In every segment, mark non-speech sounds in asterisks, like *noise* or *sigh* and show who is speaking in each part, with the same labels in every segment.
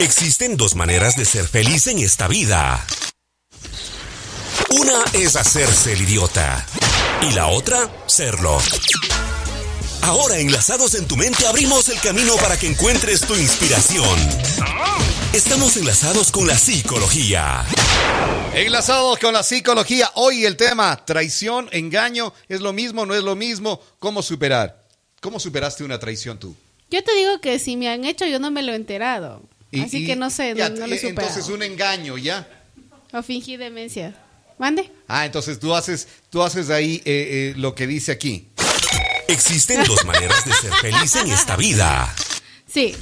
Speaker 1: Existen dos maneras de ser feliz en esta vida. Una es hacerse el idiota y la otra, serlo. Ahora enlazados en tu mente abrimos el camino para que encuentres tu inspiración. Estamos enlazados con la psicología.
Speaker 2: Enlazados con la psicología. Hoy el tema, traición, engaño, ¿es lo mismo, no es lo mismo? ¿Cómo superar? ¿Cómo superaste una traición tú?
Speaker 3: Yo te digo que si me han hecho, yo no me lo he enterado.
Speaker 2: Y-
Speaker 3: Así
Speaker 2: y-
Speaker 3: que no sé,
Speaker 2: ya,
Speaker 3: no, no lo
Speaker 2: eh, Entonces un engaño, ¿ya?
Speaker 3: O fingí demencia. ¿Mande?
Speaker 2: Ah, entonces tú haces, tú haces ahí eh, eh, lo que dice aquí.
Speaker 1: Existen dos maneras de ser feliz en esta vida.
Speaker 3: Sí.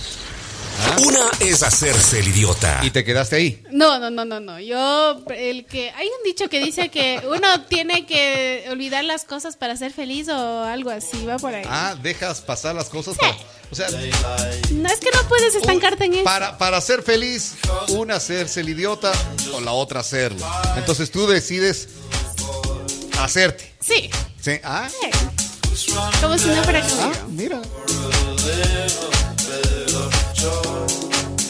Speaker 1: Una es hacerse el idiota.
Speaker 2: Y te quedaste ahí.
Speaker 3: No, no, no, no, no. Yo, el que. Hay un dicho que dice que uno tiene que olvidar las cosas para ser feliz o algo así, va por ahí.
Speaker 2: Ah, dejas pasar las cosas. para- o sea,
Speaker 3: No es que no puedes estancarte en eso.
Speaker 2: para, para ser feliz, una hacerse el idiota o la otra hacerlo. Entonces tú decides hacerte.
Speaker 3: Sí.
Speaker 2: ¿Sí? Ah,
Speaker 3: sí. Como si no fuera conmigo.
Speaker 2: ah, mira.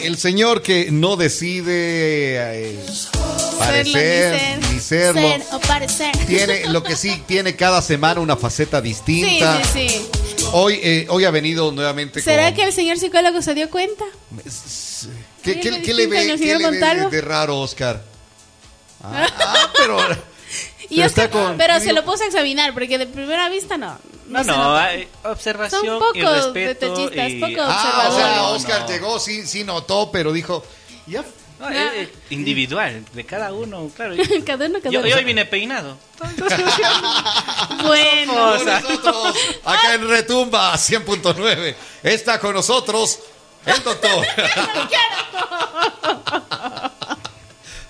Speaker 2: El señor que no decide eh, parecer
Speaker 3: Serlo,
Speaker 2: ni serlo.
Speaker 3: Ser o parecer.
Speaker 2: Tiene, lo que sí, tiene cada semana una faceta distinta.
Speaker 3: sí, sí.
Speaker 2: Hoy, eh, hoy ha venido nuevamente
Speaker 3: ¿Será
Speaker 2: con-
Speaker 3: que el señor psicólogo se dio cuenta?
Speaker 2: ¿Qué, le ve, qué le ve de, raro, Oscar? Ah, ah, pero... *laughs* Pero con-
Speaker 3: pero se lo puse a examinar, porque de primera vista no.
Speaker 4: No, no, hay observación
Speaker 3: Son poco
Speaker 4: y respeto.
Speaker 3: detallistas,
Speaker 4: y-
Speaker 3: poco-
Speaker 2: Ah, o sea. Oscar
Speaker 4: No.
Speaker 2: llegó, sí, sí notó, pero dijo... Ya,
Speaker 4: No, es- es individual, de cada uno, claro. *laughs*
Speaker 3: Cada uno, cada
Speaker 4: Yo,
Speaker 3: uno.
Speaker 4: yo hoy vine peinado. *laughs*
Speaker 3: Bueno. *laughs*
Speaker 2: Nosotros, acá en Retumba 100.9, está con nosotros el doctor.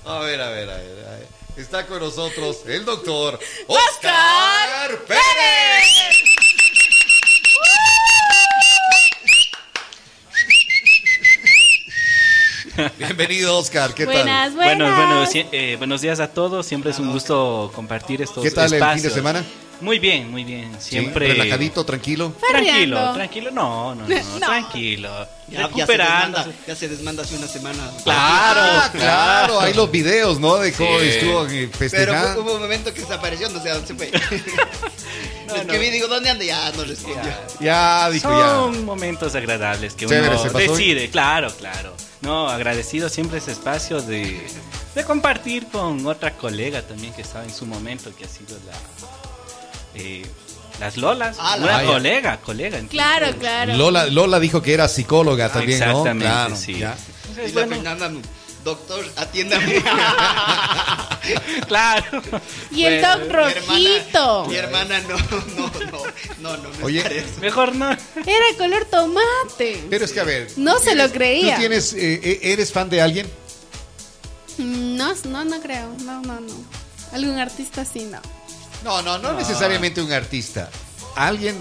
Speaker 2: A ver, a ver, a ver, a ver. Está con nosotros el doctor Oscar Pérez. *laughs* Bienvenido, Oscar. ¿Qué
Speaker 3: buenas,
Speaker 2: tal?
Speaker 3: buenas.
Speaker 4: Bueno, bueno, si- eh, buenos días a todos. Siempre es un gusto compartir estos
Speaker 2: ¿Qué tal el fin de
Speaker 4: espacios.
Speaker 2: semana?
Speaker 4: Muy bien, muy bien.
Speaker 2: Sí,
Speaker 4: Siempre
Speaker 2: relajadito, tranquilo.
Speaker 4: Tranquilo, tranquilo. No, no, no, *laughs*
Speaker 3: No.
Speaker 4: tranquilo.
Speaker 5: Ya, ya se
Speaker 4: Recuperando.
Speaker 5: desmanda, ya se desmanda hace una semana.
Speaker 4: Claro,
Speaker 2: Ah, claro, hay los videos, ¿no? De cómo
Speaker 4: Sí.
Speaker 2: estuvo eh,
Speaker 5: Pero
Speaker 2: festejando.
Speaker 5: hubo un momento que desapareció, no sé dónde se fue. *laughs*
Speaker 4: No,
Speaker 5: es
Speaker 4: no.
Speaker 5: que vi, digo, ¿dónde anda? Ya no respondió.
Speaker 2: Ya, dijo ya.
Speaker 4: Son momentos agradables que
Speaker 2: Chévere,
Speaker 4: uno
Speaker 2: ¿se pasó
Speaker 4: decide, claro, claro. No, agradecido siempre ese espacio de, de compartir con otra colega también que estaba en su momento, que ha sido la eh, las Lolas,
Speaker 5: Ah, la-
Speaker 4: una colega, colega. entonces,
Speaker 3: Claro, claro.
Speaker 2: Lola, Lola dijo que era psicóloga también, ¿no?
Speaker 4: Exactamente,
Speaker 2: Claro,
Speaker 4: sí.
Speaker 2: ya.
Speaker 4: Entonces,
Speaker 5: Y la
Speaker 4: bueno,
Speaker 5: Fernanda, doctor, atiéndame. *laughs* *laughs*
Speaker 4: claro.
Speaker 3: Y el
Speaker 4: Bueno,
Speaker 3: Doc
Speaker 5: Mi
Speaker 3: Rojito.
Speaker 5: hermana, mi hermana no, no, no, no, no, no.
Speaker 2: Oye.
Speaker 4: Mejor no.
Speaker 3: Era color tomate.
Speaker 2: Pero es que a ver.
Speaker 3: No
Speaker 2: ¿tú
Speaker 3: se lo creía.
Speaker 2: ¿Tú tienes, eh, eh, eres fan de alguien?
Speaker 3: Mm, No, no, no creo. No, no, no. Algún artista sí, no.
Speaker 2: No, no, no necesariamente un artista. ¿Alguien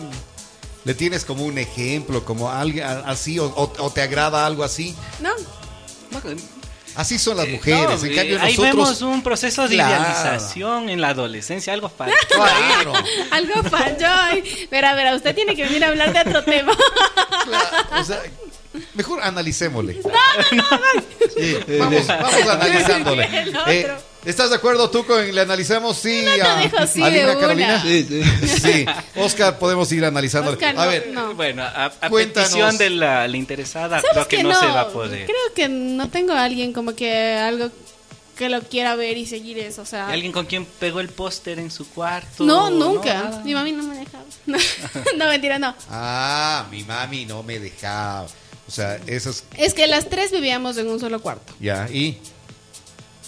Speaker 2: le tienes como un ejemplo, como alguien así, o, o- o te agrada algo así?
Speaker 3: No.
Speaker 2: Así son las mujeres.
Speaker 4: No,
Speaker 2: en cambio,
Speaker 4: ahí
Speaker 2: nosotros.
Speaker 4: vemos un proceso de
Speaker 2: Claro.
Speaker 4: idealización en la adolescencia, algo faltó.
Speaker 2: Claro, *laughs*
Speaker 3: Algo falló. ahí. Verá, verá, usted tiene que venir a hablar de otro tema.
Speaker 2: claro, o sea, mejor analicémosle. Sí, vamos, vamos analizándole.
Speaker 3: El otro.
Speaker 2: Eh, ¿Estás de acuerdo tú con le analizamos? Sí,
Speaker 3: No te
Speaker 2: a,
Speaker 3: dijo sí
Speaker 2: a
Speaker 3: de
Speaker 2: Lina
Speaker 3: una.
Speaker 2: Carolina.
Speaker 5: Sí, sí.
Speaker 2: Sí, Oscar, podemos ir analizándole.
Speaker 3: Oscar,
Speaker 2: a ver,
Speaker 3: no.
Speaker 4: Bueno, a, petición de la, la interesada,
Speaker 3: ¿Sabes
Speaker 4: creo que
Speaker 3: que
Speaker 4: no, se va a poder.
Speaker 3: Creo que no tengo a alguien como que algo que lo quiera ver y seguir eso. O sea,
Speaker 4: ¿Y ¿Alguien con quien pegó el póster en su cuarto?
Speaker 3: no, nunca. Mi mami no me dejaba. *laughs* No, mentira, no.
Speaker 2: Ah, mi mami no me dejaba. O sea, eso es.
Speaker 3: Es que las tres vivíamos en un solo cuarto.
Speaker 2: Ya, y.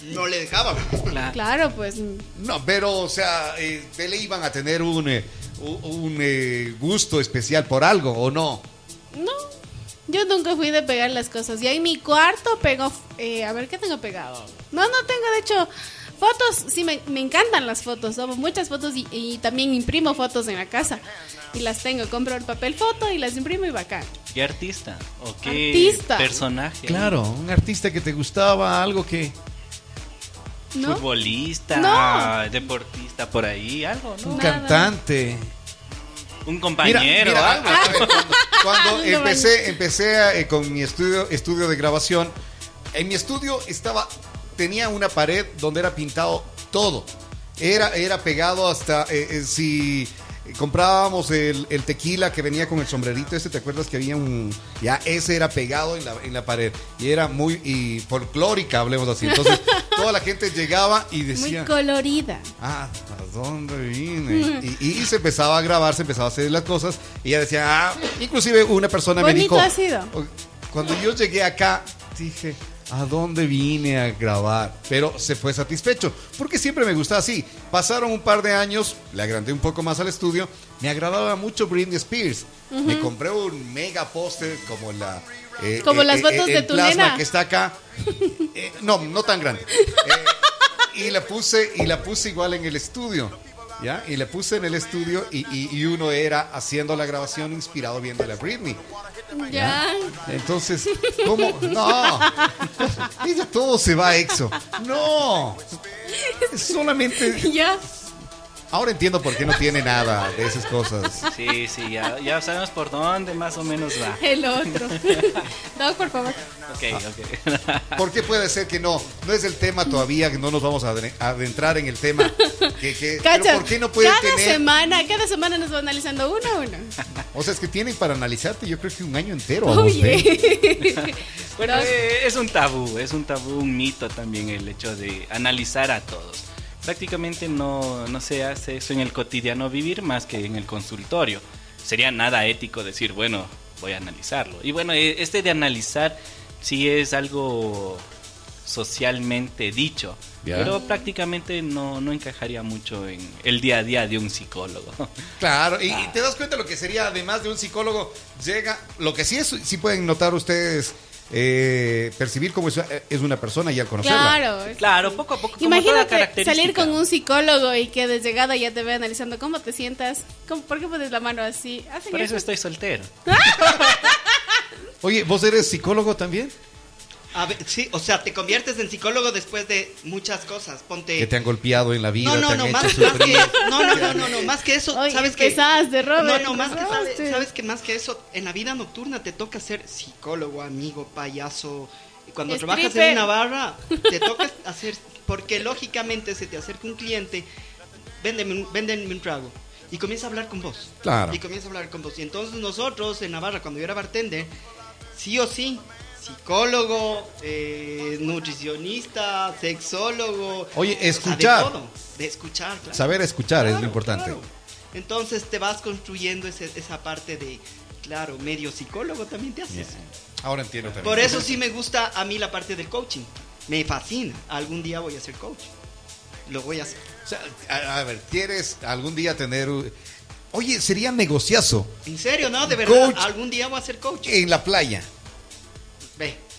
Speaker 5: No le dejaba.
Speaker 4: Claro.
Speaker 3: Claro, pues.
Speaker 2: No, pero, o sea, eh, le iban a tener un, eh, un, eh, gusto especial por algo, ¿o no?
Speaker 3: No. Yo nunca fui de pegar las cosas. Ya en mi cuarto pego. eh, a ver, ¿qué tengo pegado? No, no tengo, de hecho. Fotos, sí, me, me encantan las fotos. Tomo muchas fotos y, y también imprimo fotos en la casa. Y las tengo. Compro el papel foto y las imprimo y bacán.
Speaker 4: ¿Qué artista? ¿O qué
Speaker 3: Artista.
Speaker 4: personaje?
Speaker 2: Claro, un artista que te gustaba, algo que.
Speaker 3: ¿No?
Speaker 4: Futbolista,
Speaker 3: No.
Speaker 4: deportista por ahí, algo, ¿no?
Speaker 2: Un
Speaker 3: Nada.
Speaker 2: cantante.
Speaker 4: Un compañero,
Speaker 2: mira,
Speaker 4: algo. *laughs*
Speaker 2: cuando, *laughs* empecé, empecé a, eh, con mi estudio, estudio de grabación, En mi estudio estaba, tenía una pared donde era pintado todo. Era, era pegado hasta, eh, eh, si comprábamos el, el tequila que venía con el sombrerito ese, ¿te acuerdas que había un... Ya, ese era pegado en la, en la pared. Y era muy y folclórica, hablemos así. Entonces, *laughs* toda la gente llegaba y
Speaker 3: Muy
Speaker 2: decía...
Speaker 3: colorida.
Speaker 2: Ah, ¿a dónde vine? Y, y se empezaba a grabar, se empezaba a hacer las cosas. Y ella decía, ah, inclusive una persona me dijo.
Speaker 3: ha sido.
Speaker 2: o- Cuando yo llegué acá, dije, ¿a dónde vine a grabar? Pero se fue satisfecho, porque siempre me gustaba así. Pasaron un par de años, le agrandé un poco más al estudio. Me agradaba mucho Britney Spears. Me compré un mega póster como la. eh,
Speaker 3: Como
Speaker 2: eh,
Speaker 3: las
Speaker 2: eh,
Speaker 3: fotos
Speaker 2: eh,
Speaker 3: de tu
Speaker 2: plasma
Speaker 3: nena.
Speaker 2: que está acá. *laughs* No, no tan grande. Y la puse y la puse igual en el estudio. ¿Ya? Y la puse en el estudio y, y- y uno era haciendo la grabación inspirado viendo a la Britney.
Speaker 3: Ya.
Speaker 2: Entonces, ¿cómo? No. Ella todo se va a EXO. No. *laughs* Es solamente.
Speaker 3: Ya.
Speaker 2: Ahora entiendo por qué no tiene nada de esas cosas.
Speaker 4: Sí, sí, ya, ya sabemos por dónde más o menos va. *laughs*
Speaker 3: El otro. *laughs* Doc, por favor.
Speaker 4: Ok, ok.
Speaker 2: ¿Por qué puede ser que no? No es el tema todavía, que no nos vamos a adentrar en el tema. Que, que- pero
Speaker 3: Cacha,
Speaker 2: ¿por qué no puede
Speaker 3: cada
Speaker 2: tener?
Speaker 3: semana, cada semana nos va analizando uno a uno.
Speaker 2: O sea, es que tienen para analizarte, yo creo que un año entero.
Speaker 3: Oye. *laughs*
Speaker 4: Bueno,
Speaker 3: Doc,
Speaker 4: eh, es un tabú, es un tabú, un mito también el hecho de analizar a todos. Prácticamente no, no se hace eso en el cotidiano vivir más que en el consultorio. Sería nada ético decir, bueno, voy a analizarlo. Y bueno, eh, este de analizar sí es algo socialmente dicho,
Speaker 2: Ya.
Speaker 4: pero prácticamente no, no encajaría mucho en el día a día de un psicólogo. *laughs*
Speaker 2: Claro, y, y te das cuenta lo que sería, además de un psicólogo, llega, lo que sí es, sí pueden notar ustedes, eh, percibir cómo es, es una persona y al conocerla.
Speaker 3: Claro.
Speaker 4: Claro, poco a poco.
Speaker 3: Imagínate salir con un psicólogo y que de llegada ya te ve analizando cómo te sientas. ¿Cómo- ¿Por qué pones la mano así? ¿Hacen
Speaker 4: Por eso
Speaker 3: eso?
Speaker 4: estoy soltero. *laughs*
Speaker 2: Oye, ¿vos eres psicólogo también?
Speaker 5: A ver, sí, o sea, te conviertes en psicólogo después de muchas cosas. Ponte.
Speaker 2: Que te han golpeado en la vida,
Speaker 5: no, no,
Speaker 2: te han
Speaker 5: no,
Speaker 2: hecho
Speaker 5: más, que no, no, no, no, no, más que eso,
Speaker 3: Oye,
Speaker 5: sabes que
Speaker 3: empezaste, Robert,
Speaker 5: No, no, más que sabes, sabes que más que eso, en la vida nocturna te toca ser psicólogo, amigo, payaso. Y Cuando trabajas en una barra, *laughs* te toca hacer porque lógicamente se te acerca un cliente, véndeme un, véndeme un trago y comienza a hablar con vos.
Speaker 2: Claro.
Speaker 5: Y comienza a hablar con vos. Y entonces nosotros en Navarra, cuando yo era bartender, sí o sí, psicólogo, eh, nutricionista, sexólogo.
Speaker 2: Oye,
Speaker 5: o sea, de
Speaker 2: escuchar.
Speaker 5: todo. De escuchar, claro.
Speaker 2: Saber escuchar es lo importante.
Speaker 5: claro. Entonces te vas construyendo ese- esa parte de, claro, medio psicólogo también te haces.
Speaker 2: Ahora entiendo también.
Speaker 5: Por eso sí me gusta a mí la parte del coaching. Me fascina. Algún día voy a ser coach. Lo voy a hacer.
Speaker 2: O sea, a, a ver, ¿quieres algún día tener... Oye, sería negociazo
Speaker 5: En serio, ¿no? De verdad.
Speaker 2: Coach.
Speaker 5: Algún día voy a ser coach.
Speaker 2: en la playa.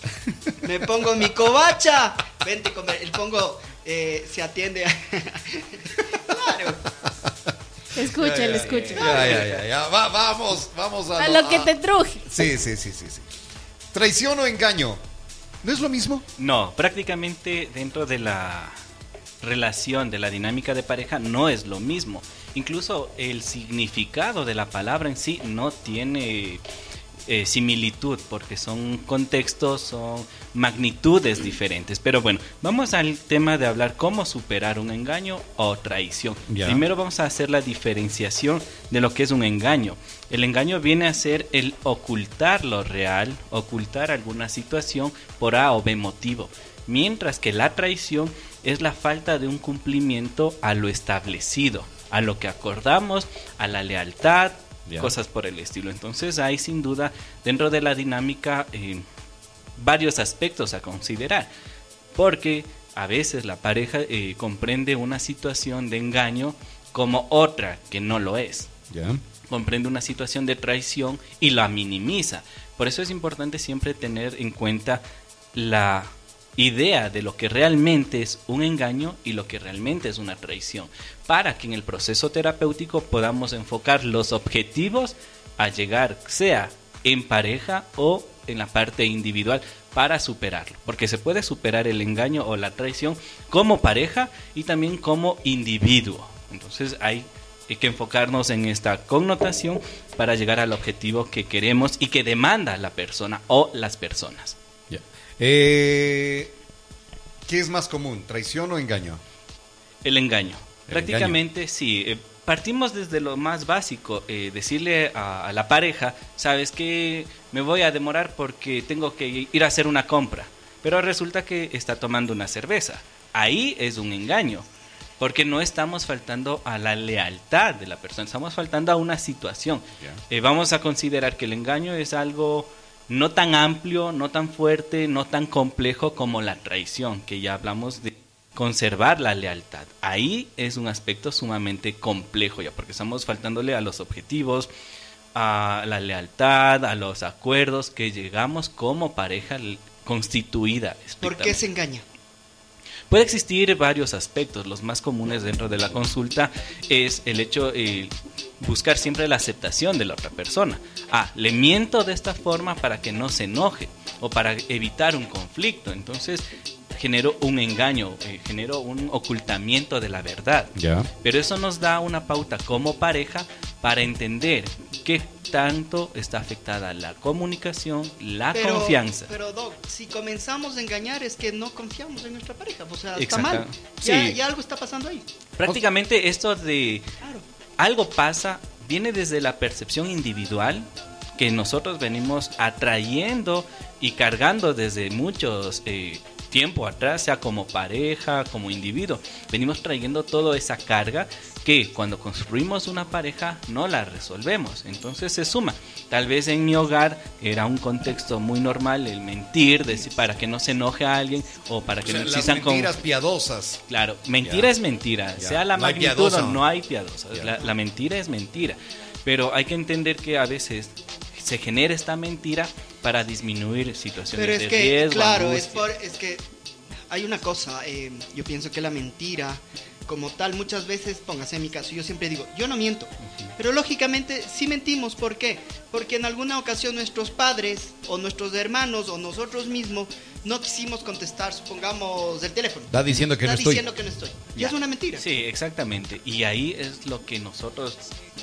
Speaker 2: *laughs*
Speaker 5: Me pongo mi covacha. Vente comer. El pongo eh, se atiende. a- *laughs* claro.
Speaker 3: Escúchale, escúchale.
Speaker 2: Ya, ya, ya, ya. Va- vamos, vamos a...
Speaker 3: A lo que
Speaker 2: a-
Speaker 3: te truje.
Speaker 2: Sí, sí, sí, sí, sí. Traición o engaño. ¿No es lo mismo?
Speaker 4: No, prácticamente dentro de la relación, de la dinámica de pareja, no es lo mismo. Incluso el significado de la palabra en sí no tiene eh, similitud, porque son contextos, son magnitudes diferentes. Pero bueno, vamos al tema de hablar cómo superar un engaño o traición. Primero vamos a hacer la diferenciación de lo que es un engaño. El engaño viene a ser el ocultar lo real, ocultar alguna situación por A o B motivo. Mientras que la traición es la falta de un cumplimiento a lo establecido, a lo que acordamos, a la lealtad,
Speaker 2: Ya.
Speaker 4: cosas por el estilo. Entonces hay sin duda dentro de la dinámica eh, varios aspectos a considerar. Porque a veces la pareja eh, comprende una situación de engaño como otra que no lo es.
Speaker 2: Ya.
Speaker 4: Comprende una situación de traición y la minimiza. Por eso es importante siempre tener en cuenta la idea de lo que realmente es un engaño y lo que realmente es una traición, para que en el proceso terapéutico podamos enfocar los objetivos a llegar, sea en pareja o en la parte individual, para superarlo, porque se puede superar el engaño o la traición como pareja y también como individuo. Entonces hay que enfocarnos en esta connotación para llegar al objetivo que queremos y que demanda la persona o las personas.
Speaker 2: Ya. Eh, ¿Qué es más común, traición o engaño?
Speaker 4: El engaño. Prácticamente sí. Eh, partimos desde lo más básico, eh, decirle a, a la pareja, sabes que me voy a demorar porque tengo que ir a hacer una compra, pero resulta que está tomando una cerveza. Ahí es un engaño, porque no estamos faltando a la lealtad de la persona, estamos faltando a una situación. Eh, vamos a considerar que el engaño es algo no tan amplio, no tan fuerte, no tan complejo como la traición, que ya hablamos de conservar la lealtad. Ahí es un aspecto sumamente complejo ya, porque estamos faltándole a los objetivos, a la lealtad, a los acuerdos que llegamos como pareja constituida.
Speaker 5: ¿Por qué se engaña?
Speaker 4: Puede existir varios aspectos. Los más comunes dentro de la consulta es el hecho de buscar siempre la aceptación de la otra persona. Ah, le miento de esta forma para que no se enoje o para evitar un conflicto. Entonces generó un engaño, eh, generó un ocultamiento de la verdad.
Speaker 2: Ya.
Speaker 4: Pero eso nos da una pauta como pareja para entender qué tanto está afectada la comunicación, la
Speaker 5: Pero-
Speaker 4: confianza.
Speaker 5: Pero, Doc, si comenzamos a engañar es que no confiamos en nuestra pareja. O sea, está mal. Ya,
Speaker 4: Sí.
Speaker 5: ya algo está pasando ahí.
Speaker 4: Prácticamente esto de
Speaker 5: Claro.
Speaker 4: algo pasa, viene desde la percepción individual que nosotros venimos atrayendo y cargando desde muchos eh, tiempo atrás, sea como pareja, como individuo. Venimos trayendo toda esa carga que cuando construimos una pareja no la resolvemos. Entonces se suma. Tal vez en mi hogar era un contexto muy normal el mentir, decir para que no se enoje a alguien o para
Speaker 2: O
Speaker 4: que
Speaker 2: sea,
Speaker 4: no
Speaker 2: las
Speaker 4: existan con-
Speaker 2: mentiras piadosas.
Speaker 4: Claro, mentira es mentira, sea la
Speaker 2: No
Speaker 4: magnitud
Speaker 2: piadosa.
Speaker 4: o no hay piadosa. La mentira es mentira. Pero hay que entender que a veces se genera esta mentira para disminuir situaciones
Speaker 5: Pero es
Speaker 4: de
Speaker 5: que,
Speaker 4: riesgo.
Speaker 5: claro, es, por, es que hay una cosa, eh, yo pienso que la mentira como tal muchas veces, póngase en mi caso, yo siempre digo, yo no miento, pero lógicamente sí mentimos, ¿por qué? Porque en alguna ocasión nuestros padres o nuestros hermanos o nosotros mismos no quisimos contestar, supongamos, el teléfono.
Speaker 2: Está diciendo que
Speaker 5: Está
Speaker 2: no estoy.
Speaker 5: diciendo que no estoy. Y
Speaker 4: Ya.
Speaker 5: es una mentira.
Speaker 4: Sí, exactamente. Y ahí es lo que nosotros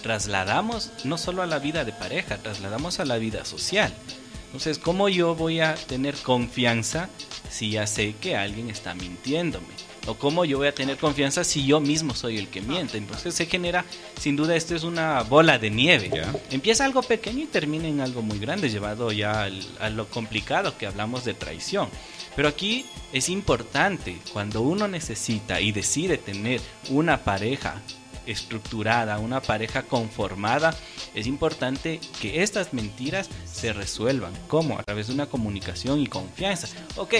Speaker 4: trasladamos no solo a la vida de pareja, trasladamos a la vida social. Entonces, ¿cómo yo voy a tener confianza si ya sé que alguien está mintiéndome? ¿O cómo yo voy a tener confianza si yo mismo soy el que miente? Entonces se genera, sin duda, esto es una bola de nieve. Empieza algo pequeño y termina en algo muy grande, llevado ya al- a lo complicado que hablamos de traición. Pero aquí es importante, cuando uno necesita y decide tener una pareja estructurada, una pareja conformada, es importante que estas mentiras se resuelvan. ¿Cómo? A través de una comunicación y confianza. Ok,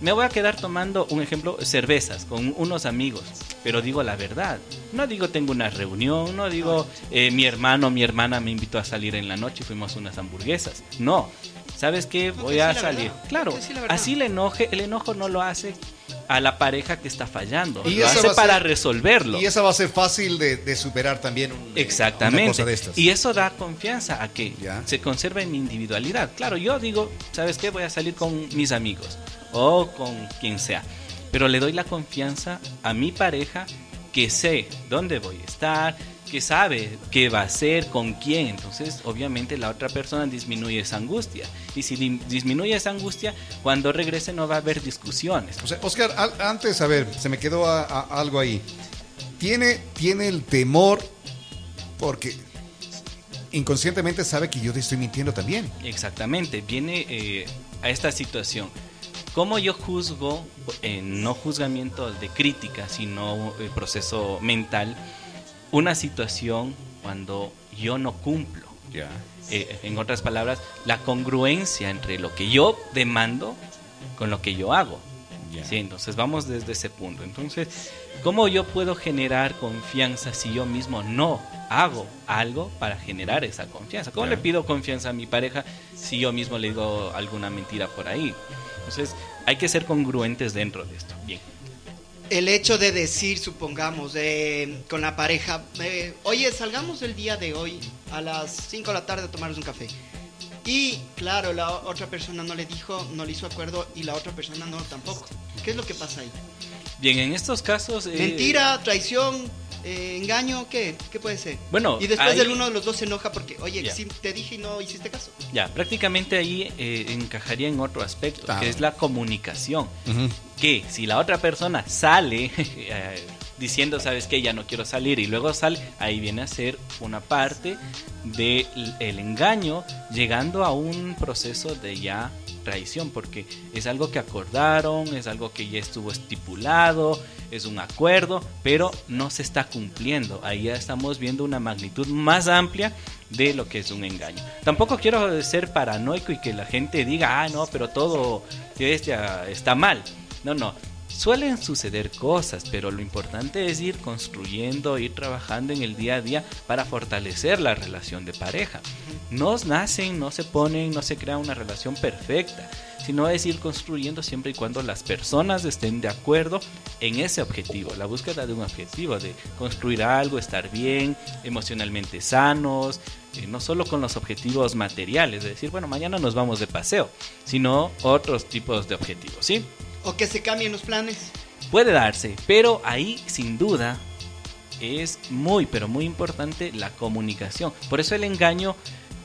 Speaker 4: me voy a quedar tomando un ejemplo, cervezas con unos amigos, pero digo la verdad. No digo tengo una reunión, no digo eh, mi hermano, mi hermana me invitó a salir en la noche y fuimos unas hamburguesas. No. ¿Sabes qué? Voy a salir.
Speaker 5: verdad.
Speaker 4: Claro, así el enoje, el enojo no lo hace a la pareja que está fallando.
Speaker 2: Y
Speaker 4: lo
Speaker 2: eso
Speaker 4: hace para resolverlo.
Speaker 2: Y esa va a ser fácil de, de superar también un- una
Speaker 4: Exactamente.
Speaker 2: cosa de estas.
Speaker 4: Y eso da confianza a que
Speaker 2: Ya.
Speaker 4: se conserve mi individualidad. Claro, yo digo, ¿sabes qué? Voy a salir con mis amigos o con quien sea. Pero le doy la confianza a mi pareja que sé dónde voy a estar, que sabe qué va a hacer, con quién. Entonces, obviamente, la otra persona disminuye esa angustia. Y si di- disminuye esa angustia, cuando regrese no va a haber discusiones.
Speaker 2: O sea, Oscar, al- antes, a ver, se me quedó a- a- algo ahí. Tiene, tiene el temor porque inconscientemente sabe que yo te estoy mintiendo también.
Speaker 4: Exactamente, viene eh, a esta situación. ¿Cómo yo juzgo, eh, no juzgamiento de crítica, sino el proceso mental, una situación cuando yo no cumplo? Eh, en otras palabras, la congruencia entre lo que yo demando con lo que yo hago.
Speaker 2: Ya.
Speaker 4: Sí, entonces vamos desde ese punto. Entonces, ¿cómo yo puedo generar confianza si yo mismo no hago algo para generar esa confianza? ¿Cómo le pido confianza a mi pareja si yo mismo le digo alguna mentira por ahí? Entonces, hay que ser congruentes dentro de esto. Bien.
Speaker 5: El hecho de decir, supongamos, eh, con la pareja, eh, oye, salgamos el día de hoy a las 5 de la tarde a tomarnos un café. Y claro, la otra persona no le dijo, no le hizo acuerdo y la otra persona no tampoco. ¿Qué es lo que pasa ahí?
Speaker 4: Bien, en estos casos... eh,
Speaker 5: Mentira, traición, Eh, ¿Engaño qué? ¿Qué puede ser?
Speaker 4: Bueno,
Speaker 5: y después
Speaker 4: ahí-
Speaker 5: del uno de los dos se enoja porque, oye, sí, te dije y no hiciste caso.
Speaker 4: Ya, prácticamente ahí eh, encajaría en otro aspecto,
Speaker 2: Claro.
Speaker 4: que es la comunicación. Que si la otra persona sale *laughs* eh, diciendo, sabes que ya no quiero salir y luego sale, ahí viene a ser una parte del el engaño, llegando a un proceso de ya traición, porque es algo que acordaron, es algo que ya estuvo estipulado, es un acuerdo, pero no se está cumpliendo. Ahí ya estamos viendo una magnitud más amplia de lo que es un engaño. Tampoco quiero ser paranoico y que la gente diga, ah, no, pero todo ya está mal. No, no. Suelen suceder cosas, pero lo importante es ir construyendo, ir trabajando en el día a día para fortalecer la relación de pareja. No nacen, no se ponen, no se crea una relación perfecta, sino es ir construyendo siempre y cuando las personas estén de acuerdo en ese objetivo, la búsqueda de un objetivo, de construir algo, estar bien, emocionalmente sanos, eh, no solo con los objetivos materiales, de decir, bueno, mañana nos vamos de paseo, sino otros tipos de objetivos, ¿sí?
Speaker 5: O que se cambien los planes.
Speaker 4: Puede darse, pero ahí sin duda es muy, pero muy importante la comunicación. Por eso el engaño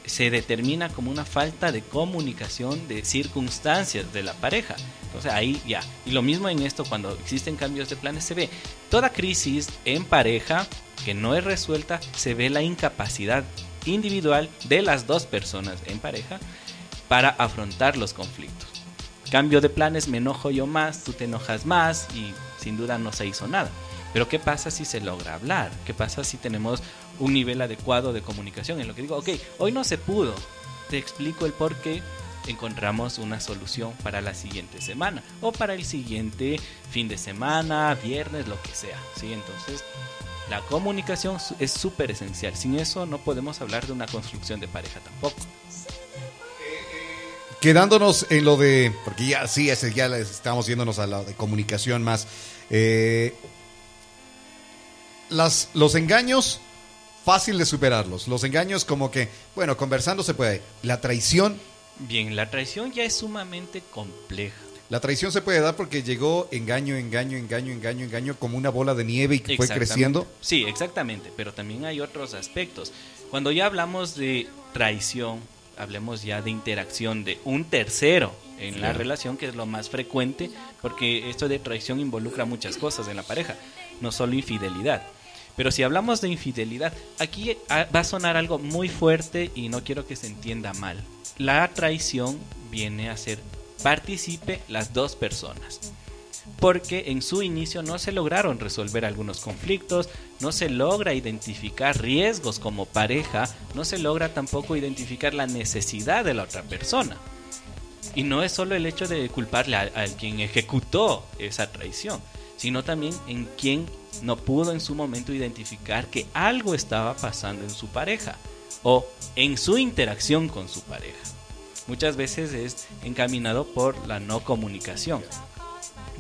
Speaker 4: se determina como una falta de comunicación de circunstancias de la pareja. Entonces ahí ya. Y lo mismo en esto cuando existen cambios de planes se ve. Toda crisis en pareja que no es resuelta se ve la incapacidad individual de las dos personas en pareja para afrontar los conflictos. Cambio de planes, me enojo yo más, tú te enojas más y sin duda no se hizo nada. Pero ¿qué pasa si se logra hablar? ¿Qué pasa si tenemos un nivel adecuado de comunicación? En lo que digo, ok, hoy no se pudo, te explico el por qué encontramos una solución para la siguiente semana o para el siguiente fin de semana, viernes, lo que sea. ¿sí? Entonces, la comunicación es súper esencial. Sin eso no podemos hablar de una construcción de pareja tampoco.
Speaker 2: Quedándonos en lo de, porque ya sí, ese ya estamos yéndonos a la de comunicación más. Eh, las, los engaños, fácil de superarlos. Los engaños como que, bueno, conversando se puede. La traición,
Speaker 4: Bien, la traición ya es sumamente compleja.
Speaker 2: la traición se puede dar porque llegó engaño, engaño, engaño, engaño, engaño, como una bola de nieve y que fue creciendo.
Speaker 4: Sí, exactamente, pero también hay otros aspectos. Cuando ya hablamos de traición, hablemos ya de interacción de un tercero en la relación, que es lo más frecuente, porque esto de traición involucra muchas cosas en la pareja, no solo infidelidad. Pero si hablamos de infidelidad, aquí ah, va a sonar algo muy fuerte y no quiero que se entienda mal. La traición viene a ser participe las dos personas porque en su inicio no se lograron resolver algunos conflictos, no se logra identificar riesgos como pareja, no se logra tampoco identificar la necesidad de la otra persona. Y no es solo el hecho de culparle a, a quien ejecutó esa traición, sino también en quien no pudo en su momento identificar que algo estaba pasando en su pareja o en su interacción con su pareja. Muchas veces es encaminado por la no comunicación.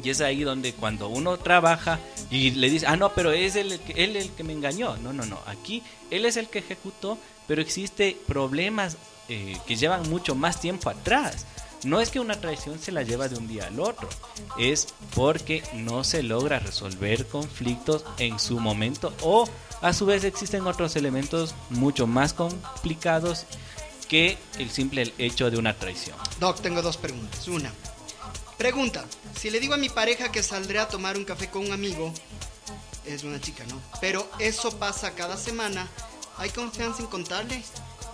Speaker 4: Y es ahí donde cuando uno trabaja y le dice, ah, no, pero es él el él el que me engañó. No, no, no. Aquí él es el que ejecutó, pero existe problemas eh, que llevan mucho más tiempo atrás. No es que una traición se la lleva de un día al otro, es porque no se logra resolver conflictos en su momento o a su vez existen otros elementos mucho más complicados que el simple hecho de una traición.
Speaker 5: Doc, tengo dos preguntas. Una, pregunta, si le digo a mi pareja que saldré a tomar un café con un amigo, es una chica, ¿no? Pero eso pasa cada semana, ¿hay confianza en contarle?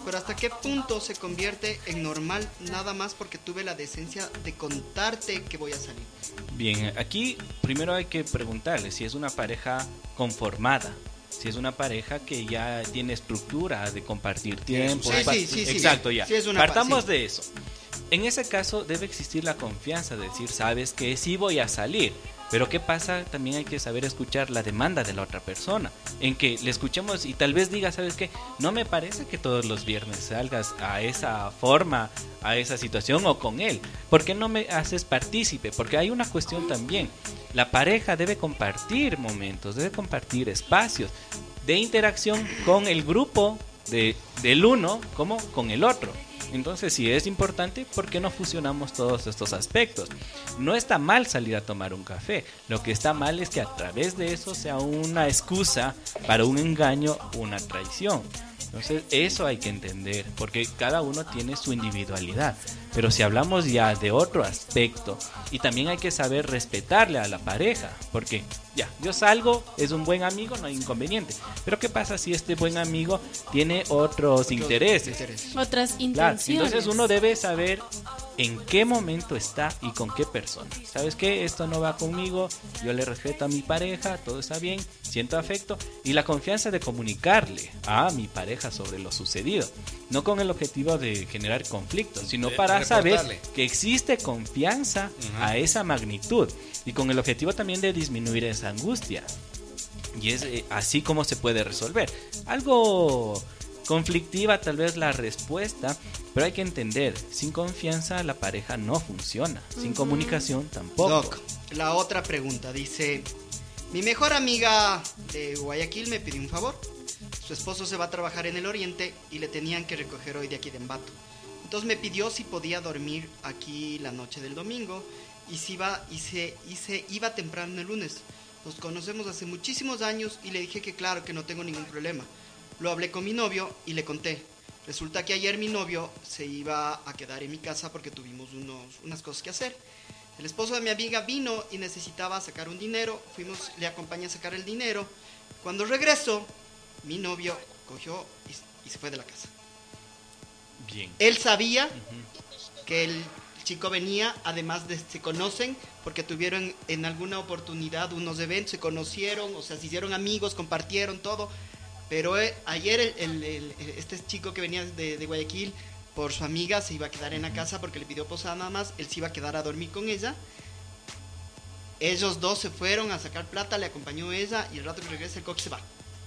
Speaker 5: Pero ¿hasta qué punto se convierte en normal nada más porque tuve la decencia de contarte que voy a salir?
Speaker 4: Bien, aquí primero hay que preguntarle si es una pareja conformada, si es una pareja que ya tiene estructura de compartir tiempo.
Speaker 5: Sí, sí, sí, sí,
Speaker 4: Exacto,
Speaker 5: sí.
Speaker 4: ya.
Speaker 5: Sí, es una pa-
Speaker 4: Partamos
Speaker 5: sí.
Speaker 4: de eso. En ese caso debe existir la confianza de decir, sabes que sí voy a salir. Pero ¿qué pasa? También hay que saber escuchar la demanda de la otra persona. En que le escuchemos y tal vez diga, ¿sabes qué? No me parece que todos los viernes salgas a esa forma, a esa situación o con él. ¿Por qué no me haces partícipe? Porque hay una cuestión también. La pareja debe compartir momentos, debe compartir espacios de interacción con el grupo de, del uno como con el otro. Entonces, si es importante, ¿por qué no fusionamos todos estos aspectos? No está mal salir a tomar un café. Lo que está mal es que a través de eso sea una excusa para un engaño, una traición. Entonces, eso hay que entender, porque cada uno tiene su individualidad. Pero si hablamos ya de otro aspecto, y también hay que saber respetarle a la pareja, porque ya, yo salgo, es un buen amigo, no hay inconveniente. Pero ¿qué pasa si este buen amigo tiene otros intereses?
Speaker 5: Intereses.
Speaker 3: Otras
Speaker 4: Claro,
Speaker 3: intenciones.
Speaker 4: entonces uno debe saber en qué momento está y con qué persona. ¿Sabes qué? Esto no va conmigo, yo le respeto a mi pareja, todo está bien, siento afecto y la confianza de comunicarle a mi pareja sobre lo sucedido. No con el objetivo de generar conflictos, sino
Speaker 2: De
Speaker 4: para saber que existe confianza a esa magnitud y con el objetivo también de disminuir esa angustia. Y es eh, así como se puede resolver. Algo conflictiva tal vez la respuesta, pero hay que entender, sin confianza la pareja no funciona, sin comunicación tampoco.
Speaker 5: Doc, la otra pregunta dice, mi mejor amiga de Guayaquil me pidió un favor. Su esposo se va a trabajar en el oriente y le tenían que recoger hoy de aquí de Embato. Entonces me pidió si podía dormir aquí la noche del domingo y si iba y se, y se iba temprano el lunes. Nos conocemos hace muchísimos años y le dije que claro que no tengo ningún problema. Lo hablé con mi novio y le conté. Resulta que ayer mi novio se iba a quedar en mi casa porque tuvimos unos, unas cosas que hacer. El esposo de mi amiga vino y necesitaba sacar un dinero. Fuimos, le acompañé a sacar el dinero. Cuando regresó, mi novio cogió y, y se fue de la casa.
Speaker 4: Bien.
Speaker 5: Él sabía que el chico venía, además de se conocen, porque tuvieron en alguna oportunidad unos eventos, se conocieron, o sea, se hicieron amigos, compartieron todo. Pero eh, ayer el- el- el- este chico que venía de, de Guayaquil por su amiga se iba a quedar en la casa porque le pidió posada nada más, él se iba a quedar a dormir con ella. Ellos dos se fueron a sacar plata, le acompañó ella y el rato que regresa el coche se va.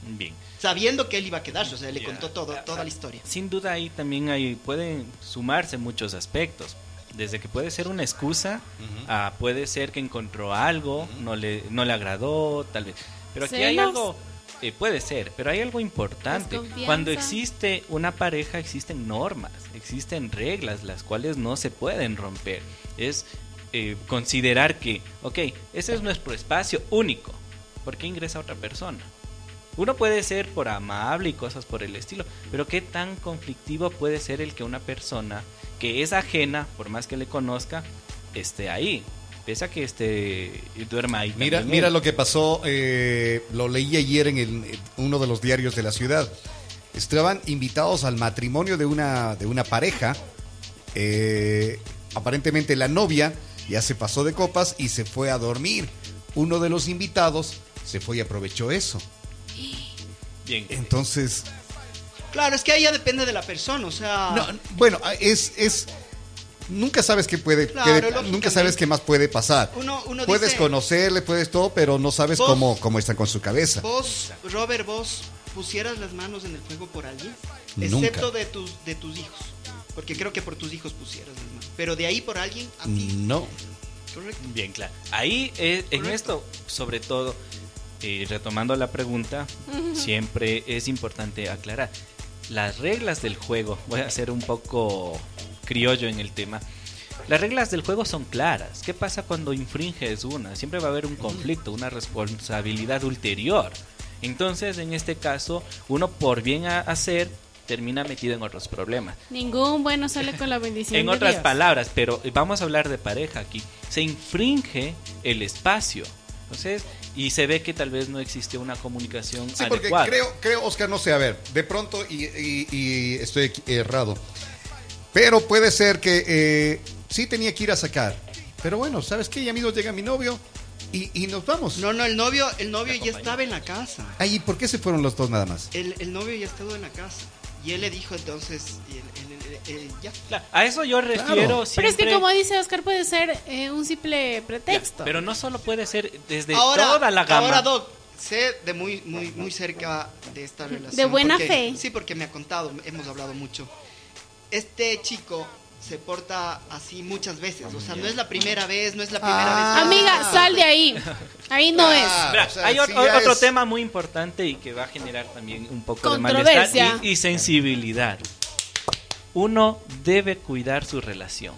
Speaker 4: Bien.
Speaker 5: Sabiendo que él iba a quedarse, o sea, le contó todo, toda la historia.
Speaker 4: Sin duda ahí también hay, pueden sumarse muchos aspectos. Desde que puede ser una excusa, a puede ser que encontró algo, no, le, no le agradó, tal vez. Pero aquí hay algo, eh, puede ser, pero hay algo importante. Cuando existe una pareja, existen normas, existen reglas, las cuales no se pueden romper. Es eh, considerar que, ok, ese es nuestro espacio único. ¿Por qué ingresa otra persona? Uno puede ser por amable y cosas por el estilo, pero qué tan conflictivo puede ser el que una persona que es ajena, por más que le conozca, esté ahí, pese a que esté duerma ahí.
Speaker 2: Mira,
Speaker 4: también
Speaker 2: mira lo que pasó, eh, lo leí ayer en, el- en uno de los diarios de la ciudad. Estaban invitados al matrimonio de una, de una pareja. eh, aparentemente la novia ya se pasó de copas y se fue a dormir. Uno de los invitados se fue y aprovechó eso.
Speaker 4: Bien,
Speaker 2: Entonces,
Speaker 5: Claro, es que ahí ya depende de la persona, o sea...
Speaker 2: no, bueno, es, es nunca sabes qué puede,
Speaker 5: Claro,
Speaker 2: qué- nunca sabes qué más puede pasar.
Speaker 5: Uno- uno
Speaker 2: puedes
Speaker 5: dice-
Speaker 2: conocerle, puedes todo, pero no sabes
Speaker 5: Vos-
Speaker 2: cómo, cómo están con su cabeza.
Speaker 5: Vos, Robert, vos pusieras las manos en el fuego por alguien,
Speaker 2: Nunca.
Speaker 5: excepto de tus, de tus hijos. Porque creo que por tus hijos pusieras las manos. Pero de ahí por alguien, a ti.
Speaker 2: No.
Speaker 5: Correcto.
Speaker 4: bien claro. Ahí, eh, en esto, sobre todo, eh, retomando la pregunta, siempre es importante aclarar las reglas del juego. Voy a ser un poco criollo en el tema. Las reglas del juego son claras. ¿Qué pasa cuando infringes una? Siempre va a haber un conflicto, una responsabilidad ulterior. Entonces, en este caso, uno por bien a- hacer termina metido en otros problemas.
Speaker 3: Ningún bueno sale con la *laughs* bendición.
Speaker 4: En
Speaker 3: de
Speaker 4: otras
Speaker 3: Dios.
Speaker 4: palabras, pero vamos a hablar de pareja aquí. Se infringe el espacio. Entonces, y se ve que tal vez no existe una comunicación
Speaker 2: Sí, porque
Speaker 4: adecuada.
Speaker 2: creo, creo, Oscar, no sé, a ver, de pronto, y, y- y estoy errado, pero puede ser que eh, sí tenía que ir a sacar, pero bueno, ¿sabes qué? Ya mismo llega mi novio y, y nos vamos.
Speaker 5: No, no, el novio, el novio ya estaba en la casa.
Speaker 2: Ay, ¿y por qué se fueron los dos nada más?
Speaker 5: El, el novio ya estaba en la casa. Y él le dijo entonces, y él- ya.
Speaker 4: Claro, a eso yo refiero
Speaker 2: Claro.
Speaker 4: siempre.
Speaker 3: Pero es que como dice Oscar, puede ser eh, un simple
Speaker 4: Ya,
Speaker 3: pretexto.
Speaker 4: pero no solo puede ser desde
Speaker 5: ahora,
Speaker 4: toda la gama.
Speaker 5: ahora, Doc, sé de muy, muy, muy cerca de esta relación.
Speaker 3: De buena
Speaker 5: porque-
Speaker 3: fe.
Speaker 5: Sí, porque me ha contado, hemos hablado mucho. Este chico se porta así muchas veces. O sea, no es la primera vez, no es la primera
Speaker 2: Ah.
Speaker 5: vez.
Speaker 3: Amiga, sal de ahí. Ahí no
Speaker 2: Ah,
Speaker 4: Mira,
Speaker 2: o sea,
Speaker 4: hay
Speaker 2: sí
Speaker 4: otro,
Speaker 2: es-
Speaker 4: tema muy importante y que va a generar también un poco de
Speaker 3: Controversia.
Speaker 4: malestar y, y sensibilidad. Uno debe cuidar su relación.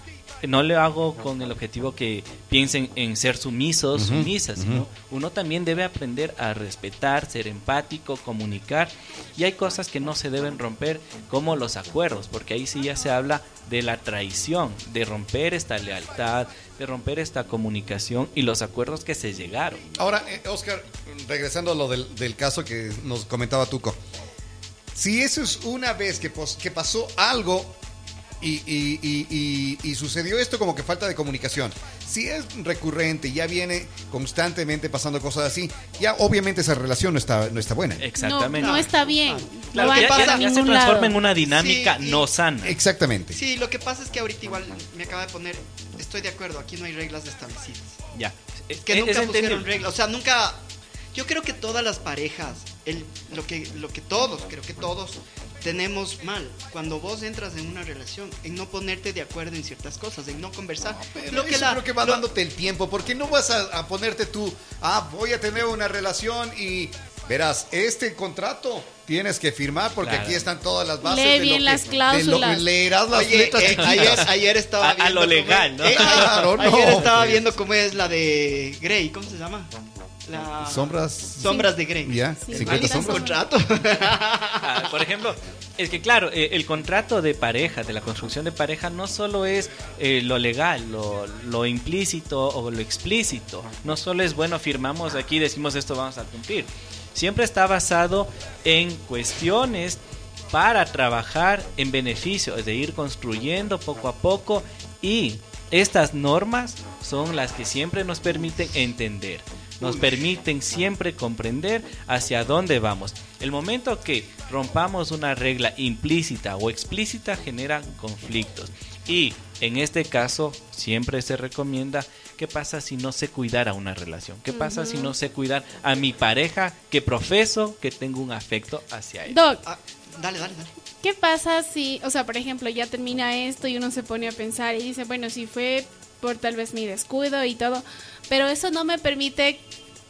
Speaker 4: No le hago con el objetivo que piensen en ser sumisos, sumisas, sino uno también debe aprender a respetar, ser empático, comunicar. Y hay cosas que no se deben romper, como los acuerdos, porque ahí sí ya se habla de la traición, de romper esta lealtad, de romper esta comunicación y los acuerdos que se llegaron.
Speaker 2: Ahora, eh, Oscar, regresando a lo del, del caso que nos comentaba Tuco. Si eso es una vez que, pos- que pasó algo y, y- y- y- y sucedió esto como que falta de comunicación. Si es recurrente, ya viene constantemente pasando cosas así, ya obviamente esa relación no está, no está buena.
Speaker 4: Exactamente.
Speaker 3: No, no está bien.
Speaker 4: Claro,
Speaker 3: no va
Speaker 4: que
Speaker 3: a
Speaker 4: ya, ya- se transforma
Speaker 3: lado.
Speaker 4: en una dinámica
Speaker 5: Sí,
Speaker 4: no sana.
Speaker 2: Exactamente.
Speaker 5: Sí, lo que pasa es que ahorita igual me acaba de poner, estoy de acuerdo, aquí no hay reglas establecidas.
Speaker 4: Ya.
Speaker 5: Que
Speaker 4: Es-
Speaker 5: nunca
Speaker 4: es
Speaker 5: pusieron reglas, o sea, nunca... Yo creo que todas las parejas, el, lo, que, lo que todos, creo que todos tenemos mal, cuando vos entras en una relación, en no ponerte de acuerdo en ciertas cosas, en no conversar.
Speaker 2: Pero
Speaker 5: lo que
Speaker 2: eso
Speaker 5: la-
Speaker 2: creo que va
Speaker 5: lo-
Speaker 2: dándote el tiempo, porque no vas a, a ponerte tú, ah, voy a tener una relación y verás, este contrato tienes que firmar porque
Speaker 4: Claro.
Speaker 2: aquí están todas las bases.
Speaker 3: Lee
Speaker 2: de lo
Speaker 3: bien
Speaker 2: que-
Speaker 3: las
Speaker 2: de lo-
Speaker 3: cláusulas.
Speaker 2: leerás las
Speaker 5: Oye,
Speaker 2: letras
Speaker 5: eh, ayer, ayer estaba
Speaker 4: A- a
Speaker 5: viendo
Speaker 4: lo
Speaker 5: cómo
Speaker 4: legal,
Speaker 5: es-
Speaker 4: ¿no?
Speaker 5: eh, *laughs*
Speaker 2: Claro, no,
Speaker 5: ayer estaba
Speaker 2: pues.
Speaker 5: viendo cómo es la de Grey, ¿cómo se llama? La...
Speaker 2: Sombras.
Speaker 5: Sombras de Grey.
Speaker 2: Ya,
Speaker 3: Sí,
Speaker 2: 50
Speaker 3: maldita
Speaker 2: sombras.
Speaker 5: contrato. *laughs*
Speaker 4: Ah, por ejemplo, es que claro, eh, el contrato de pareja, de la construcción de pareja, no solo es eh, lo legal, lo, lo implícito o lo explícito. No solo es bueno, firmamos aquí, decimos esto vamos a cumplir. Siempre está basado en cuestiones para trabajar en beneficio, es de ir construyendo poco a poco y estas normas son las que siempre nos permiten entender nos permiten siempre comprender hacia dónde vamos. El momento que rompamos una regla implícita o explícita generan conflictos. Y en este caso siempre se recomienda qué pasa si no sé cuidar a una relación, qué pasa si no sé cuidar a mi pareja que profeso que tengo un afecto hacia él.
Speaker 3: Doc,
Speaker 5: Ah, dale, dale, dale.
Speaker 3: ¿qué pasa si, o sea, por ejemplo, ya termina esto y uno se pone a pensar y dice, bueno, si fue por tal vez mi descuido y todo, pero eso no me permite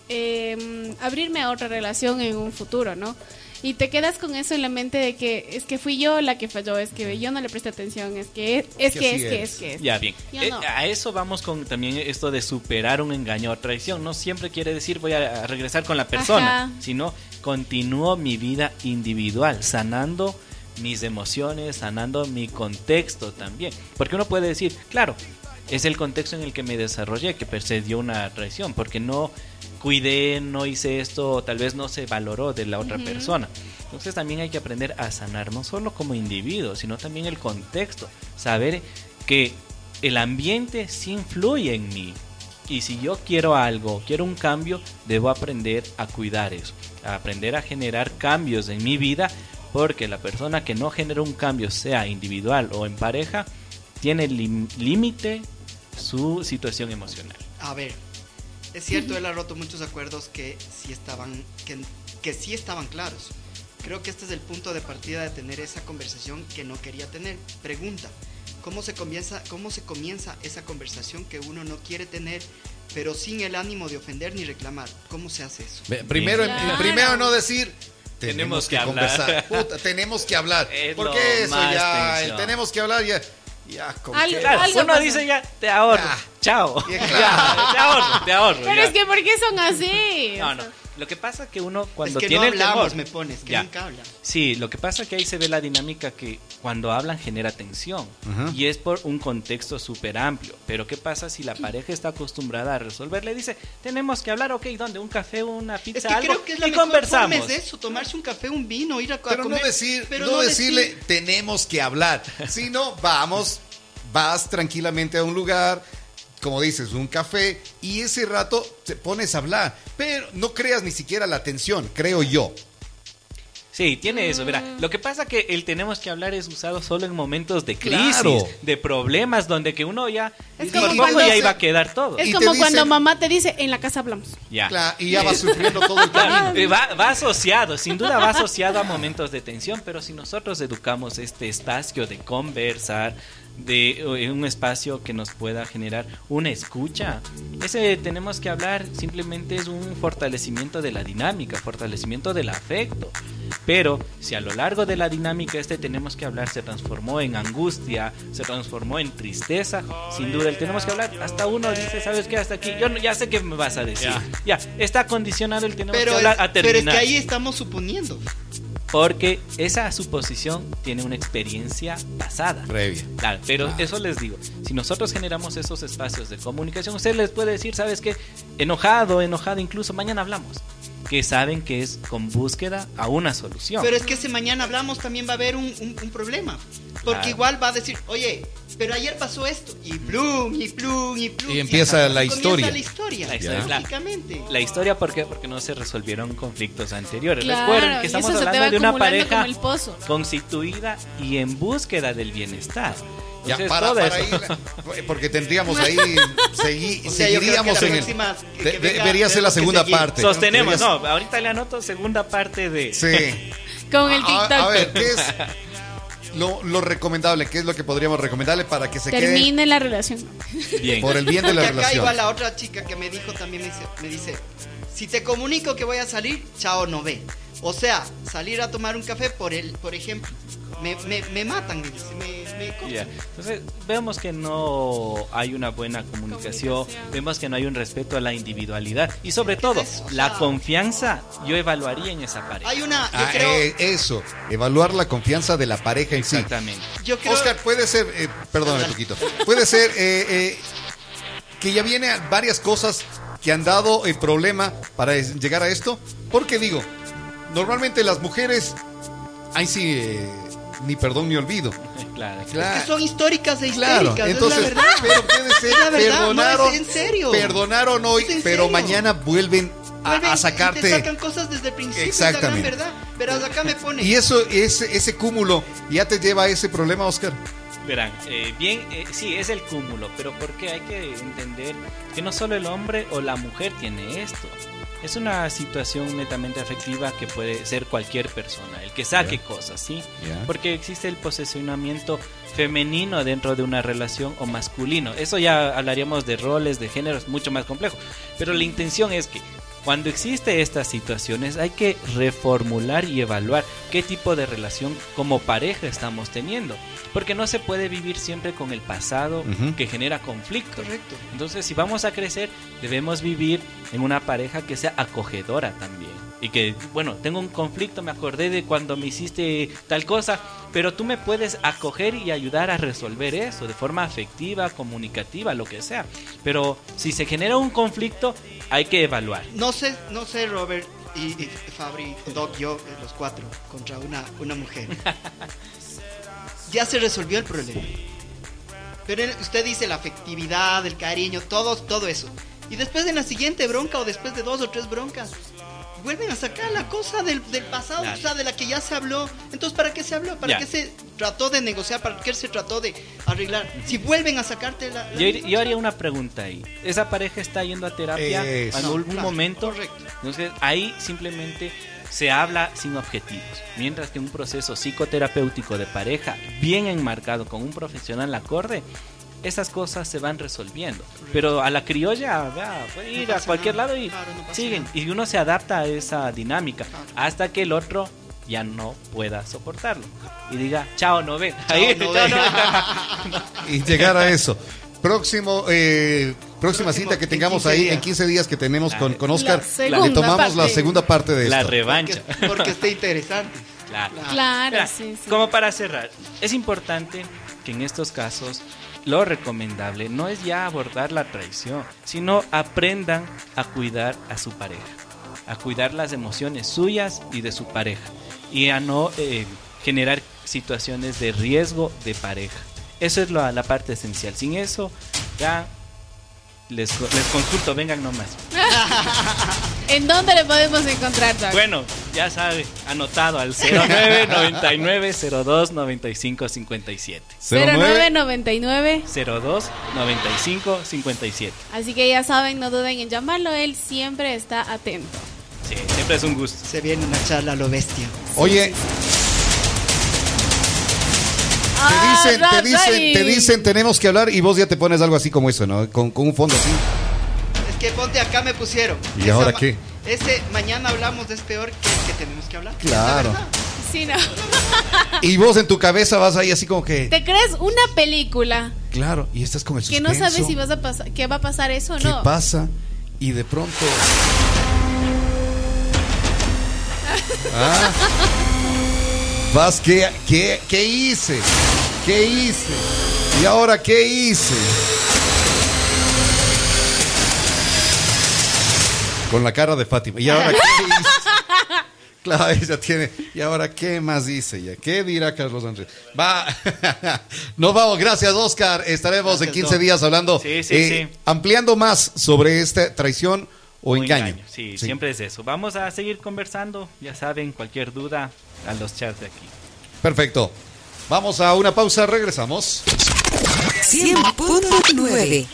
Speaker 3: eh, abrirme a otra relación en un futuro, ¿no? Y te quedas con eso en la mente de que es que fui yo la que falló, es que yo no le presté atención, es que es
Speaker 2: Que
Speaker 3: es que, es que, es
Speaker 4: Ya bien, Eh,
Speaker 3: no.
Speaker 4: a eso vamos con también esto de superar un engaño o traición. No siempre quiere decir voy a a regresar con la persona,
Speaker 3: Ajá.
Speaker 4: sino continúo mi vida individual, sanando mis emociones, sanando mi contexto también. Porque uno puede decir, claro, es el contexto en el que me desarrollé que precedió una traición, porque no cuidé, no hice esto, o tal vez no se valoró de la otra persona. Entonces también hay que aprender a sanar, no solo como individuo, sino también el contexto, saber que el ambiente sí influye en mí. Y si yo quiero algo, quiero un cambio, debo aprender a cuidar eso, a aprender a generar cambios en mi vida, porque la persona que no genera un cambio, sea individual o en pareja, tiene límite su situación emocional.
Speaker 5: A ver, es cierto, él ha roto muchos acuerdos que sí estaban, que, que sí estaban claros. Creo que este es el punto de partida de tener esa conversación que no quería tener. Pregunta, ¿cómo se comienza, cómo se comienza esa conversación que uno no quiere tener, pero sin el ánimo de ofender ni reclamar? ¿Cómo se hace eso?
Speaker 2: Primero,
Speaker 3: Claro.
Speaker 2: primero no decir.
Speaker 4: Tenemos
Speaker 2: Tenemos
Speaker 4: que
Speaker 2: que,
Speaker 4: hablar.
Speaker 2: conversar. Puta, tenemos que hablar. *laughs*
Speaker 4: Es
Speaker 2: Porque eso ya, el tenemos que hablar ya. Ya, ¿con qué?
Speaker 4: Claro,
Speaker 3: algo
Speaker 4: uno
Speaker 3: pasa.
Speaker 4: dice ya, te ahorro, *laughs*
Speaker 2: Ya.
Speaker 4: chao.
Speaker 2: Ya,
Speaker 4: Ya,
Speaker 2: claro.
Speaker 4: te ahorro, te ahorro.
Speaker 3: Pero
Speaker 4: ya.
Speaker 3: es que, ¿por qué son así?
Speaker 4: No, no. Lo que pasa que uno cuando
Speaker 5: es que
Speaker 4: tiene
Speaker 5: no
Speaker 4: el
Speaker 5: hablamos,
Speaker 4: temor,
Speaker 5: me pones, que
Speaker 4: Ya.
Speaker 5: nunca hablan.
Speaker 4: Sí, lo que pasa que ahí se ve la dinámica que cuando hablan genera tensión
Speaker 2: Ajá.
Speaker 4: y es por un contexto súper amplio. Pero ¿qué pasa si la pareja está acostumbrada a resolver? Le dice, tenemos que hablar, ok, ¿dónde? ¿Un café, una pizza,
Speaker 5: Es que
Speaker 4: algo?
Speaker 5: creo que es la
Speaker 4: y
Speaker 5: mejor
Speaker 4: conversamos.
Speaker 5: forma es eso, tomarse un café, un vino, ir a, a
Speaker 2: Pero
Speaker 5: comer.
Speaker 2: no decir,
Speaker 5: pero
Speaker 2: no,
Speaker 5: decir-
Speaker 2: decirle, tenemos que hablar. Si no, vamos, vas tranquilamente a un lugar, como dices, un café, y ese rato te pones a hablar. Pero no creas ni siquiera la atención, creo yo.
Speaker 4: Sí, tiene eso. Mira,
Speaker 3: Mm.
Speaker 4: lo que pasa que el tenemos que hablar es usado solo en momentos de crisis,
Speaker 2: Claro.
Speaker 4: de problemas, donde que uno ya
Speaker 3: Es como cuando
Speaker 4: ya
Speaker 2: se-
Speaker 4: iba a quedar todo.
Speaker 3: Es como cuando
Speaker 2: dicen-
Speaker 3: mamá te dice, en la casa hablamos.
Speaker 4: Ya.
Speaker 2: Claro, y ya vas *laughs* sufriendo todo el camino.
Speaker 4: Va, va asociado, sin duda va asociado a momentos de tensión, pero si nosotros educamos este espacio de conversar, de eh, un espacio que nos pueda generar una escucha, ese tenemos que hablar simplemente es un fortalecimiento de la dinámica, fortalecimiento del afecto. Pero si a lo largo de la dinámica este tenemos que hablar se transformó en angustia, se transformó en tristeza, sin duda el tenemos que hablar. Hasta uno dice, ¿sabes qué? Hasta aquí. Yo no- ya sé qué me vas a decir. Ya, está condicionado el tenemos
Speaker 5: Pero
Speaker 4: que
Speaker 5: es,
Speaker 4: hablar a
Speaker 5: pero es
Speaker 4: terminar.
Speaker 5: que ahí estamos suponiendo.
Speaker 4: Porque esa suposición tiene una experiencia pasada.
Speaker 2: Previa.
Speaker 4: Claro, pero eso les digo, si nosotros generamos esos espacios de comunicación, usted les puede decir, ¿sabes qué? Enojado, enojado, incluso mañana hablamos. Que saben que es con búsqueda a una solución.
Speaker 5: Pero es que si mañana hablamos también va a haber un, un- un problema. Porque
Speaker 4: Claro.
Speaker 5: igual va a decir, oye, pero ayer pasó esto. Y plum, y plum, y plum.
Speaker 2: Y empieza la
Speaker 5: comienza
Speaker 2: historia.
Speaker 5: la historia.
Speaker 4: La historia,
Speaker 5: lógicamente.
Speaker 4: La historia, ¿por qué? Porque no se resolvieron conflictos anteriores.
Speaker 3: Claro,
Speaker 4: Recuerden que
Speaker 3: y
Speaker 4: estamos hablando de una pareja
Speaker 3: el pozo.
Speaker 4: constituida y en búsqueda del bienestar.
Speaker 2: Ya,
Speaker 4: Entonces,
Speaker 2: para, para
Speaker 4: eso-
Speaker 2: ir, porque tendríamos ahí, *laughs* segui-
Speaker 5: O sea,
Speaker 2: seguiríamos
Speaker 5: la
Speaker 2: en el...
Speaker 5: que- que venga,
Speaker 2: debería ser la segunda parte.
Speaker 4: Sostenemos,
Speaker 2: Deberías-
Speaker 4: no, ahorita le anoto segunda parte de...
Speaker 2: Sí.
Speaker 3: Con el
Speaker 2: A-
Speaker 3: TikTok.
Speaker 2: A, ver, ¿qué es *laughs* lo, lo recomendable? ¿Qué es lo que podríamos recomendarle para que se
Speaker 3: Termine la relación.
Speaker 4: Bien.
Speaker 2: por el bien de la
Speaker 5: Y acá
Speaker 2: relación?
Speaker 5: igual la otra chica que me dijo también me dice, me dice, si te comunico que voy a salir, chao, no ve. O sea, salir a tomar un café, por el, por ejemplo, me, me, me matan, me me.
Speaker 4: Entonces, vemos que no hay una buena comunicación,
Speaker 3: Comunicación.
Speaker 4: vemos que no hay un respeto a la individualidad y sobre
Speaker 5: ¿Qué
Speaker 4: todo,
Speaker 5: es
Speaker 4: la confianza yo evaluaría en esa pareja.
Speaker 5: Hay una, yo
Speaker 2: Ah,
Speaker 5: creo,
Speaker 2: eh, eso, evaluar la confianza de la pareja en sí.
Speaker 4: Exactamente.
Speaker 5: yo creo,
Speaker 2: Oscar, puede ser, eh, perdóname un poquito, puede ser eh, eh, que ya viene varias cosas que han dado el problema para llegar a esto, porque digo, normalmente las mujeres, ahí sí, eh, ni perdón ni olvido. *laughs*
Speaker 4: Claro.
Speaker 5: que son históricas e
Speaker 2: Claro,
Speaker 5: histéricas,
Speaker 2: entonces,
Speaker 5: es la verdad.
Speaker 2: pero puede ser,
Speaker 5: Es la verdad, no,
Speaker 2: perdonaron,
Speaker 5: es en serio.
Speaker 2: perdonaron hoy,
Speaker 5: Es
Speaker 2: pero
Speaker 5: serio.
Speaker 2: mañana vuelven a,
Speaker 5: Vuelven
Speaker 2: a
Speaker 5: y te
Speaker 2: sacarte.
Speaker 5: sacan cosas desde el principio, es la gran
Speaker 2: Exactamente.
Speaker 5: verdad. Pero acá me pone,
Speaker 2: Y eso, ese, ese cúmulo, ya te lleva a ese problema, Oscar.
Speaker 4: Verán, eh, bien, eh, sí, es el cúmulo, pero porque hay que entender que no solo el hombre o la mujer tiene esto. Es una situación netamente afectiva que puede ser cualquier persona, el que saque cosas, ¿sí? Porque existe el posesionamiento femenino dentro de una relación o masculino. Eso ya hablaríamos de roles, de géneros, mucho más complejo. Pero la intención es que cuando existe estas situaciones hay que reformular y evaluar qué tipo de relación como pareja estamos teniendo. Porque no se puede vivir siempre con el pasado que genera conflicto.
Speaker 5: Correcto.
Speaker 4: Entonces, si vamos a crecer, debemos vivir en una pareja que sea acogedora también. Y que, bueno, tengo un conflicto, me acordé de cuando me hiciste tal cosa, pero tú me puedes acoger y ayudar a resolver eso de forma afectiva, comunicativa, lo que sea. Pero si se genera un conflicto, hay que evaluar.
Speaker 5: no sé, no sé, Robert y, y Fabri, Doc, yo, eh, los cuatro, contra una, una mujer. *laughs* ya se resolvió el problema. Pero usted dice la afectividad, el cariño, todo, todo eso. Y después en la siguiente bronca o después de dos o tres broncas, vuelven a sacar la cosa del, del pasado,
Speaker 4: Claro.
Speaker 5: o sea, de la que ya se habló. Entonces, ¿para qué se habló? ¿Para
Speaker 4: Ya.
Speaker 5: qué se trató de negociar? ¿Para qué se trató de arreglar? Si vuelven a sacarte la... la
Speaker 4: Yo, yo haría una pregunta ahí. ¿Esa pareja está yendo a terapia
Speaker 2: Eso.
Speaker 4: en algún
Speaker 5: claro,
Speaker 4: momento?
Speaker 5: correcto.
Speaker 4: Entonces ahí simplemente se habla sin objetivos. Mientras que un proceso psicoterapéutico de pareja bien enmarcado con un profesional acorde, esas cosas se van resolviendo. Pero a la criolla, vea, puede ir
Speaker 5: No
Speaker 4: a cualquier
Speaker 5: nada.
Speaker 4: lado y
Speaker 5: Claro, no pasa
Speaker 4: siguen.
Speaker 5: nada.
Speaker 4: Y uno se adapta a esa dinámica
Speaker 5: Claro.
Speaker 4: hasta que el otro ya no pueda soportarlo. Y diga, chao, no ve.
Speaker 5: Chao,
Speaker 4: Ahí,
Speaker 5: no *laughs*
Speaker 4: chao, *laughs*
Speaker 2: y llegar a eso. Próximo, eh, próxima
Speaker 5: Próximo,
Speaker 2: cita que
Speaker 5: en
Speaker 2: tengamos
Speaker 5: 15
Speaker 2: ahí
Speaker 5: días.
Speaker 2: en 15 días que tenemos con, con Oscar,
Speaker 3: La
Speaker 2: le tomamos la segunda parte de
Speaker 4: La
Speaker 2: esto.
Speaker 4: revancha.
Speaker 5: Porque, porque esté interesante. *laughs*
Speaker 4: Claro.
Speaker 3: Claro,
Speaker 4: Mira,
Speaker 3: sí, sí.
Speaker 4: Como para cerrar, es importante que en estos casos lo recomendable no es ya abordar la traición, sino aprendan a cuidar a su pareja, a cuidar las emociones suyas y de su pareja y a no eh, generar situaciones de riesgo de pareja. Eso es la, la parte esencial. Sin eso, ya les, les consulto, vengan nomás. *laughs*
Speaker 3: ¿En dónde le podemos encontrar, Doc?
Speaker 4: Bueno, ya sabe, anotado al 0999 02 95 57.
Speaker 3: 0999.
Speaker 4: 02 95 57.
Speaker 3: Así que ya saben, no duden en llamarlo. Él siempre está atento.
Speaker 4: Sí, siempre es un gusto.
Speaker 5: Se viene una charla a lo bestia.
Speaker 2: Oye, te
Speaker 3: Ah,
Speaker 2: dicen, te dicen, te dicen, tenemos que hablar y vos ya te pones algo así como eso, ¿no? Con, con un fondo así.
Speaker 5: Es que ponte acá me pusieron.
Speaker 2: ¿Y
Speaker 5: Esa
Speaker 2: ahora qué?
Speaker 5: ese mañana hablamos es peor que el que tenemos que hablar.
Speaker 2: Claro.
Speaker 3: Sí, no. *laughs*
Speaker 2: Y vos en tu cabeza vas ahí así como que.
Speaker 3: Te crees una película
Speaker 2: Claro, y estás con el
Speaker 3: que
Speaker 2: suspenso.
Speaker 3: no sabes si vas a pasar, que va a pasar eso o
Speaker 2: ¿Qué
Speaker 3: no.
Speaker 2: pasa? Y de pronto. *laughs* Ah. Vas, ¿qué, qué, ¿qué hice? ¿Qué hice? ¿Y ahora qué hice? Con la cara de Fátima. ¿Y ahora qué hice? *laughs* Claro, ella tiene. ¿Y ahora qué más hice ya? ¿Qué dirá Carlos Andrés? Va. *laughs* Nos vamos. Gracias, Oscar. Estaremos
Speaker 5: Gracias,
Speaker 2: en 15
Speaker 5: Doc.
Speaker 2: días hablando.
Speaker 4: Sí, sí,
Speaker 2: eh,
Speaker 4: sí.
Speaker 2: Ampliando más sobre esta traición o
Speaker 4: Un
Speaker 2: engaño.
Speaker 4: Sí, siempre es eso. Vamos a seguir conversando. Ya saben, cualquier duda a los chats de aquí.
Speaker 2: Perfecto. Vamos a una pausa, regresamos.
Speaker 6: 100.9